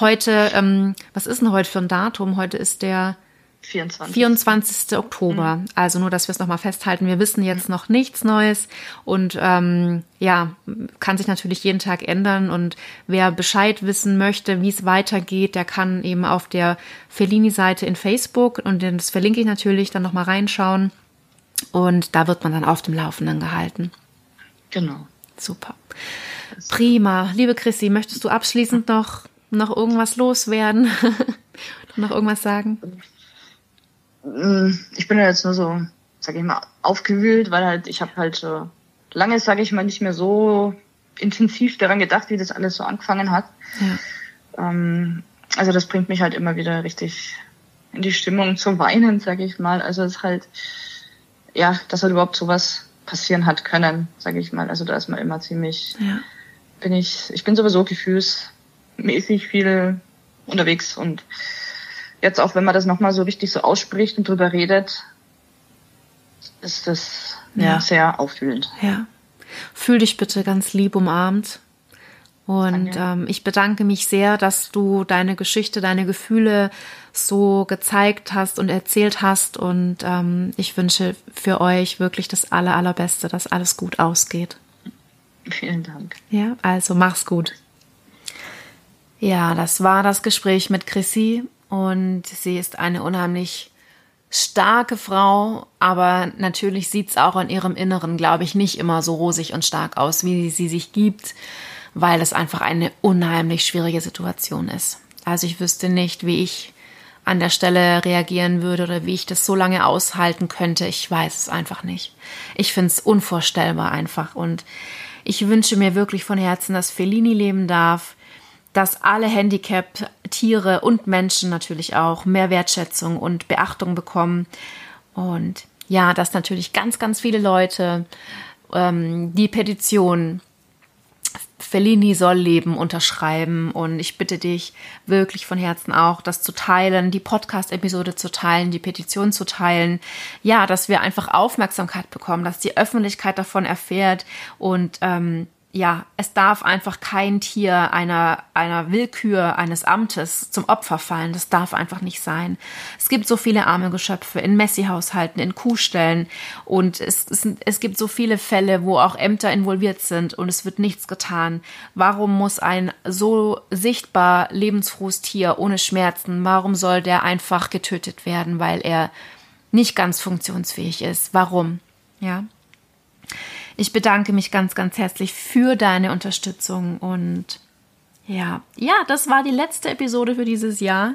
heute, ähm, was ist denn heute für ein Datum? Heute ist der 24. 24. Oktober. Mhm. Also nur, dass wir es nochmal festhalten. Wir wissen jetzt noch nichts Neues und ähm, ja, kann sich natürlich jeden Tag ändern. Und wer Bescheid wissen möchte, wie es weitergeht, der kann eben auf der Fellini-Seite in Facebook und das verlinke ich natürlich dann nochmal reinschauen. Und da wird man dann auf dem Laufenden gehalten. Genau. Super. Prima. Liebe Chrissy, möchtest du abschließend noch, noch irgendwas loswerden? noch irgendwas sagen? Mm, ich bin ja jetzt nur so, sag ich mal, aufgewühlt, weil halt ich habe halt so lange, sage ich mal, nicht mehr so intensiv daran gedacht, wie das alles so angefangen hat. Ja. Ähm, also das bringt mich halt immer wieder richtig in die Stimmung zu weinen, sage ich mal. Also es ist halt, ja, dass halt überhaupt sowas passieren hat können, sage ich mal. Also da ist man immer ziemlich, ja. bin ich, ich bin sowieso gefühlsmäßig viel unterwegs und jetzt auch wenn man das nochmal so richtig so ausspricht und drüber redet, ist das ja, sehr auffühlend. Ja. Fühl dich bitte ganz lieb umarmt. Und ähm, ich bedanke mich sehr, dass du deine Geschichte, deine Gefühle so gezeigt hast und erzählt hast. Und ähm, ich wünsche für euch wirklich das Aller, Allerbeste, dass alles gut ausgeht. Vielen Dank. Ja, also mach's gut. Ja, das war das Gespräch mit Chrissy. Und sie ist eine unheimlich starke Frau, aber natürlich sieht es auch in ihrem Inneren, glaube ich, nicht immer so rosig und stark aus, wie sie sich gibt, weil es einfach eine unheimlich schwierige Situation ist. Also ich wüsste nicht, wie ich an der Stelle reagieren würde oder wie ich das so lange aushalten könnte. Ich weiß es einfach nicht. Ich finde es unvorstellbar einfach. Und ich wünsche mir wirklich von Herzen, dass Fellini leben darf, dass alle Handicap-Tiere und Menschen natürlich auch mehr Wertschätzung und Beachtung bekommen. Und ja, dass natürlich ganz, ganz viele Leute ähm, die Petition Fellini soll leben unterschreiben und ich bitte dich wirklich von Herzen auch, das zu teilen, die Podcast-Episode zu teilen, die Petition zu teilen. Ja, dass wir einfach Aufmerksamkeit bekommen, dass die Öffentlichkeit davon erfährt und ähm, ja, es darf einfach kein Tier einer, einer Willkür eines Amtes zum Opfer fallen. Das darf einfach nicht sein. Es gibt so viele arme Geschöpfe in Messi-Haushalten, in Kuhstellen und es, es, es gibt so viele Fälle, wo auch Ämter involviert sind und es wird nichts getan. Warum muss ein so sichtbar lebensfrohes Tier ohne Schmerzen, warum soll der einfach getötet werden, weil er nicht ganz funktionsfähig ist? Warum? Ja. Ich bedanke mich ganz, ganz herzlich für deine Unterstützung und ja, ja, das war die letzte Episode für dieses Jahr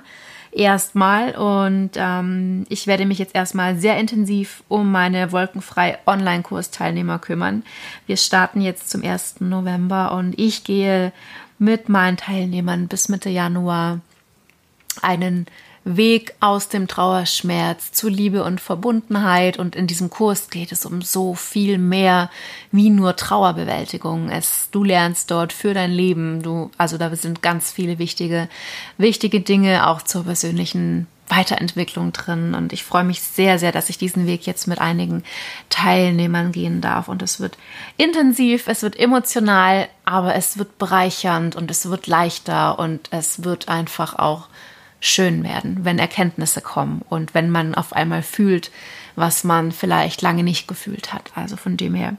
erstmal und ähm, ich werde mich jetzt erstmal sehr intensiv um meine wolkenfrei Online-Kurs-Teilnehmer kümmern. Wir starten jetzt zum 1. November und ich gehe mit meinen Teilnehmern bis Mitte Januar einen Weg aus dem Trauerschmerz zu Liebe und Verbundenheit. Und in diesem Kurs geht es um so viel mehr wie nur Trauerbewältigung. Es, du lernst dort für dein Leben. Du, also da sind ganz viele wichtige, wichtige Dinge auch zur persönlichen Weiterentwicklung drin und ich freue mich sehr, sehr, dass ich diesen Weg jetzt mit einigen Teilnehmern gehen darf und es wird intensiv, es wird emotional, aber es wird bereichernd und es wird leichter und es wird einfach auch schön werden, wenn Erkenntnisse kommen und wenn man auf einmal fühlt, was man vielleicht lange nicht gefühlt hat. Also von dem her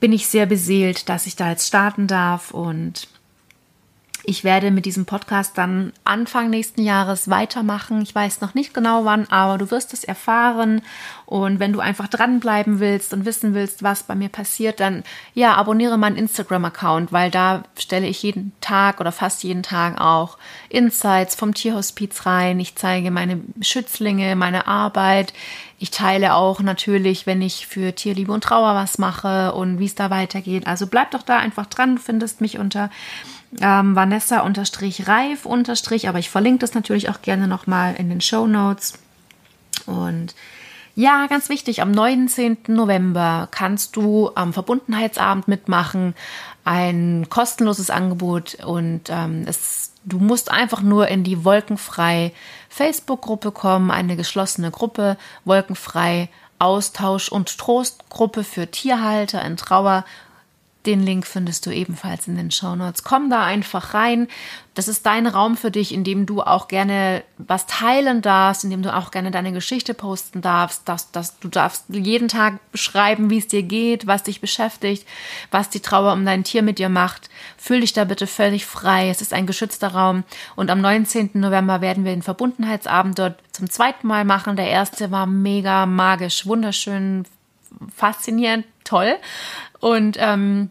bin ich sehr beseelt, dass ich da jetzt starten darf und ich werde mit diesem Podcast dann Anfang nächsten Jahres weitermachen. Ich weiß noch nicht genau wann, aber du wirst es erfahren. Und wenn du einfach dranbleiben willst und wissen willst, was bei mir passiert, dann ja, abonniere meinen Instagram-Account, weil da stelle ich jeden Tag oder fast jeden Tag auch Insights vom Tierhospiz rein. Ich zeige meine Schützlinge, meine Arbeit. Ich teile auch natürlich, wenn ich für Tierliebe und Trauer was mache und wie es da weitergeht. Also bleib doch da einfach dran. Findest mich unter ähm, Vanessa unterstrich Reif unterstrich, aber ich verlinke das natürlich auch gerne nochmal in den Show Notes. Und ja, ganz wichtig, am 19. November kannst du am Verbundenheitsabend mitmachen. Ein kostenloses Angebot und ähm, es, du musst einfach nur in die Wolkenfrei Facebook-Gruppe kommen, eine geschlossene Gruppe, Wolkenfrei Austausch- und Trostgruppe für Tierhalter in Trauer den Link findest du ebenfalls in den Show Notes. Komm da einfach rein. Das ist dein Raum für dich, in dem du auch gerne was teilen darfst, in dem du auch gerne deine Geschichte posten darfst, dass, dass du darfst jeden Tag beschreiben, wie es dir geht, was dich beschäftigt, was die Trauer um dein Tier mit dir macht. Fühl dich da bitte völlig frei. Es ist ein geschützter Raum. Und am 19. November werden wir den Verbundenheitsabend dort zum zweiten Mal machen. Der erste war mega magisch, wunderschön, faszinierend, toll. Und ähm,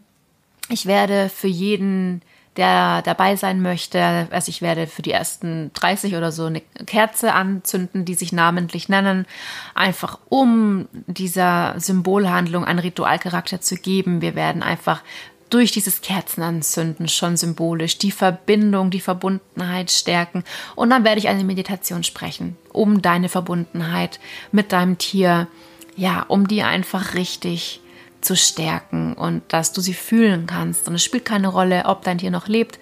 ich werde für jeden, der dabei sein möchte, also ich werde für die ersten 30 oder so eine Kerze anzünden, die sich namentlich nennen, einfach um dieser Symbolhandlung einen Ritualcharakter zu geben. Wir werden einfach durch dieses Kerzenanzünden schon symbolisch die Verbindung, die Verbundenheit stärken. Und dann werde ich eine Meditation sprechen, um deine Verbundenheit mit deinem Tier, ja, um die einfach richtig zu stärken und dass du sie fühlen kannst. Und es spielt keine Rolle, ob dein Tier noch lebt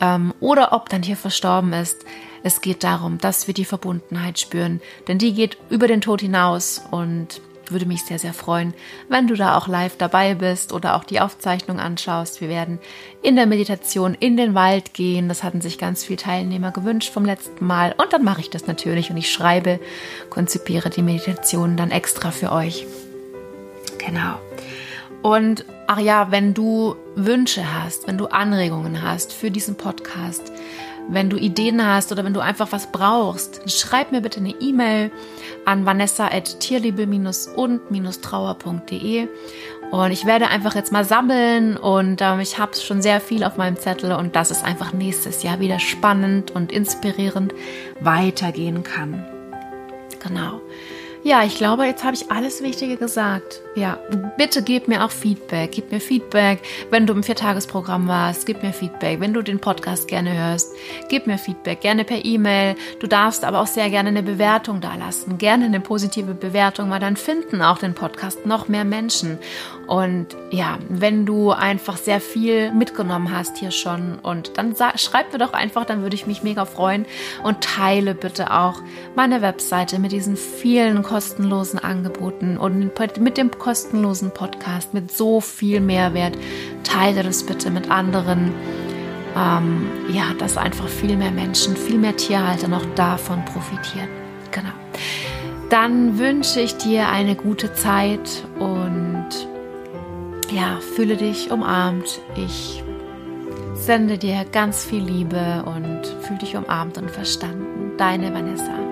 ähm, oder ob dein Tier verstorben ist. Es geht darum, dass wir die Verbundenheit spüren, denn die geht über den Tod hinaus und würde mich sehr, sehr freuen, wenn du da auch live dabei bist oder auch die Aufzeichnung anschaust. Wir werden in der Meditation in den Wald gehen. Das hatten sich ganz viele Teilnehmer gewünscht vom letzten Mal. Und dann mache ich das natürlich und ich schreibe, konzipiere die Meditation dann extra für euch. Genau. Und ach ja, wenn du Wünsche hast, wenn du Anregungen hast für diesen Podcast, wenn du Ideen hast oder wenn du einfach was brauchst, schreib mir bitte eine E-Mail an vanessa.tierliebe-und-trauer.de und ich werde einfach jetzt mal sammeln und ähm, ich habe schon sehr viel auf meinem Zettel und dass es einfach nächstes Jahr wieder spannend und inspirierend weitergehen kann. Genau. Ja, ich glaube, jetzt habe ich alles Wichtige gesagt. Ja, bitte gib mir auch Feedback. Gib mir Feedback, wenn du im Viertagesprogramm warst. Gib mir Feedback, wenn du den Podcast gerne hörst. Gib mir Feedback, gerne per E-Mail. Du darfst aber auch sehr gerne eine Bewertung da lassen. Gerne eine positive Bewertung, weil dann finden auch den Podcast noch mehr Menschen. Und ja, wenn du einfach sehr viel mitgenommen hast hier schon und dann schreib mir doch einfach, dann würde ich mich mega freuen und teile bitte auch meine Webseite mit diesen vielen kostenlosen Angeboten und mit dem kostenlosen Podcast mit so viel Mehrwert. Teile das bitte mit anderen. Ähm, ja, dass einfach viel mehr Menschen, viel mehr Tierhalter noch davon profitieren. Genau. Dann wünsche ich dir eine gute Zeit und ja, fühle dich umarmt. Ich sende dir ganz viel Liebe und fühle dich umarmt und verstanden. Deine Vanessa.